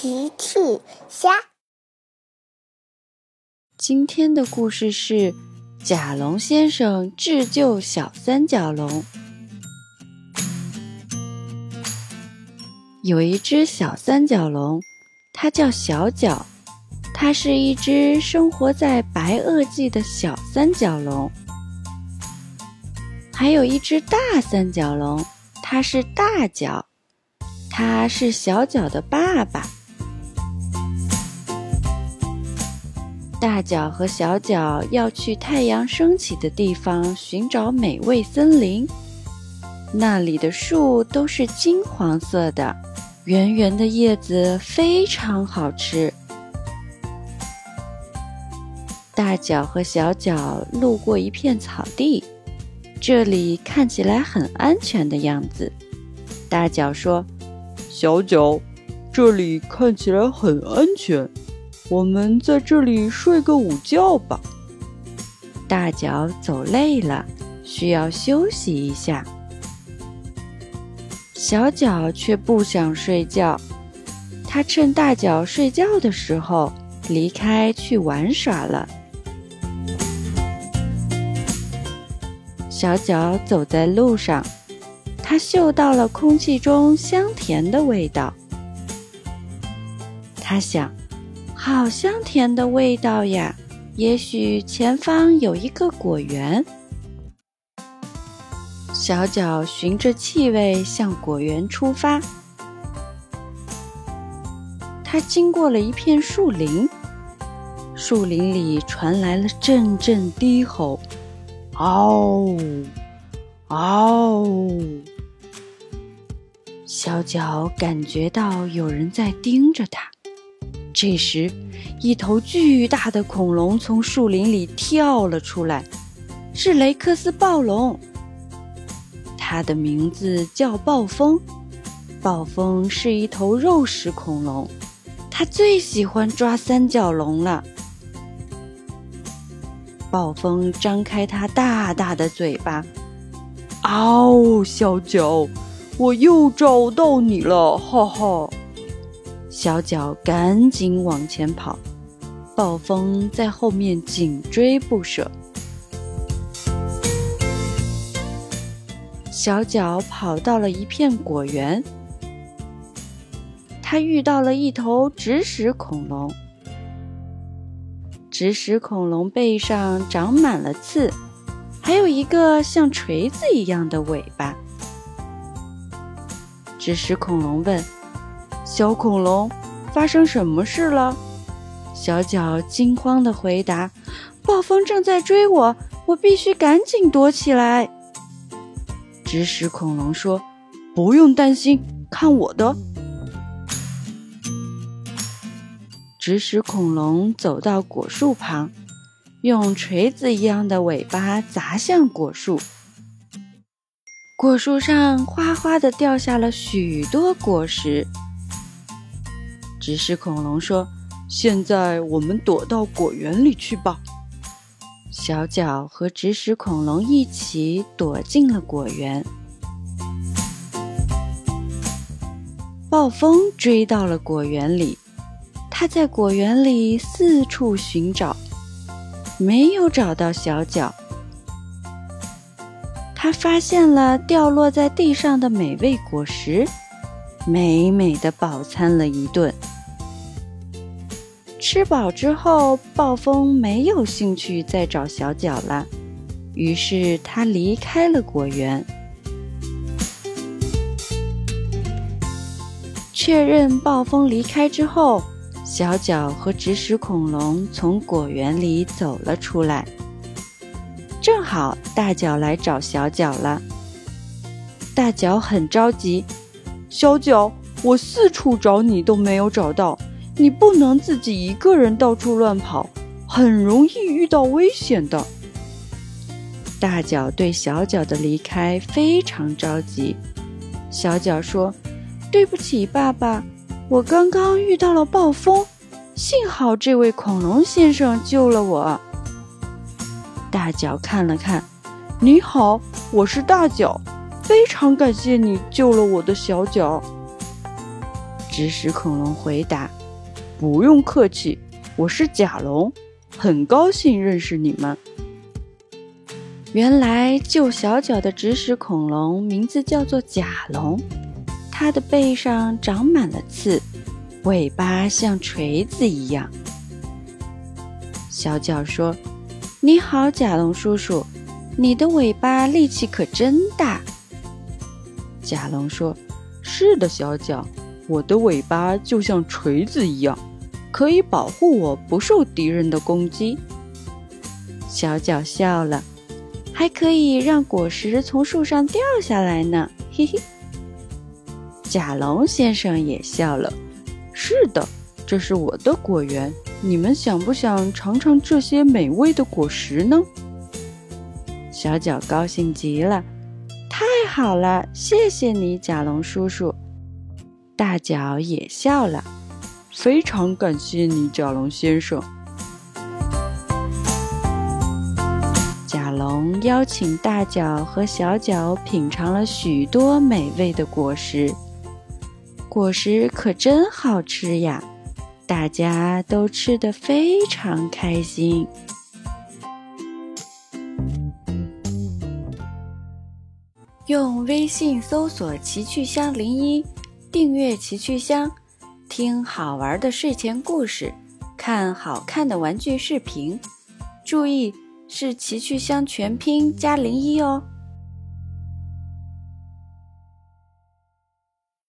奇趣虾。今天的故事是甲龙先生智救小三角龙。有一只小三角龙，它叫小角，它是一只生活在白垩纪的小三角龙。还有一只大三角龙，它是大角。它是小角的爸爸。大脚和小脚要去太阳升起的地方寻找美味森林，那里的树都是金黄色的，圆圆的叶子非常好吃。大脚和小脚路过一片草地，这里看起来很安全的样子。大脚说。小脚，这里看起来很安全，我们在这里睡个午觉吧。大脚走累了，需要休息一下。小脚却不想睡觉，他趁大脚睡觉的时候离开去玩耍了。小脚走在路上。他嗅到了空气中香甜的味道。他想，好香甜的味道呀！也许前方有一个果园。小脚循着气味向果园出发。它经过了一片树林，树林里传来了阵阵低吼：“嗷，嗷！”小脚感觉到有人在盯着它。这时，一头巨大的恐龙从树林里跳了出来，是雷克斯暴龙。它的名字叫暴风。暴风是一头肉食恐龙，它最喜欢抓三角龙了。暴风张开它大大的嘴巴，嗷！小脚。我又找到你了，哈哈！小脚赶紧往前跑，暴风在后面紧追不舍。小脚跑到了一片果园，他遇到了一头植食恐龙。植食恐龙背上长满了刺，还有一个像锤子一样的尾巴。植食恐龙问：“小恐龙，发生什么事了？”小脚惊慌地回答：“暴风正在追我，我必须赶紧躲起来。”植食恐龙说：“不用担心，看我的。”植食恐龙走到果树旁，用锤子一样的尾巴砸向果树。果树上哗哗地掉下了许多果实。植食恐龙说：“现在我们躲到果园里去吧。”小脚和植食恐龙一起躲进了果园。暴风追到了果园里，他在果园里四处寻找，没有找到小脚。他发现了掉落在地上的美味果实，美美的饱餐了一顿。吃饱之后，暴风没有兴趣再找小脚了，于是他离开了果园。确认暴风离开之后，小脚和植食恐龙从果园里走了出来。正好大脚来找小脚了，大脚很着急。小脚，我四处找你都没有找到，你不能自己一个人到处乱跑，很容易遇到危险的。大脚对小脚的离开非常着急。小脚说：“对不起，爸爸，我刚刚遇到了暴风，幸好这位恐龙先生救了我。”大脚看了看，你好，我是大脚，非常感谢你救了我的小脚。指使恐龙回答：“不用客气，我是甲龙，很高兴认识你们。”原来救小脚的指使恐龙名字叫做甲龙，它的背上长满了刺，尾巴像锤子一样。小脚说：“你好，甲龙叔叔，你的尾巴力气可真大。”甲龙说：“是的，小脚。”我的尾巴就像锤子一样，可以保护我不受敌人的攻击。小脚笑了，还可以让果实从树上掉下来呢，嘿嘿。甲龙先生也笑了，是的，这是我的果园，你们想不想尝尝这些美味的果实呢？小脚高兴极了，太好了，谢谢你，甲龙叔叔。大脚也笑了，非常感谢你，甲龙先生。甲龙邀请大脚和小脚品尝了许多美味的果实，果实可真好吃呀！大家都吃得非常开心。用微信搜索“奇趣箱零一”。订阅奇趣箱，听好玩的睡前故事，看好看的玩具视频。注意，是奇趣箱全拼加零一哦。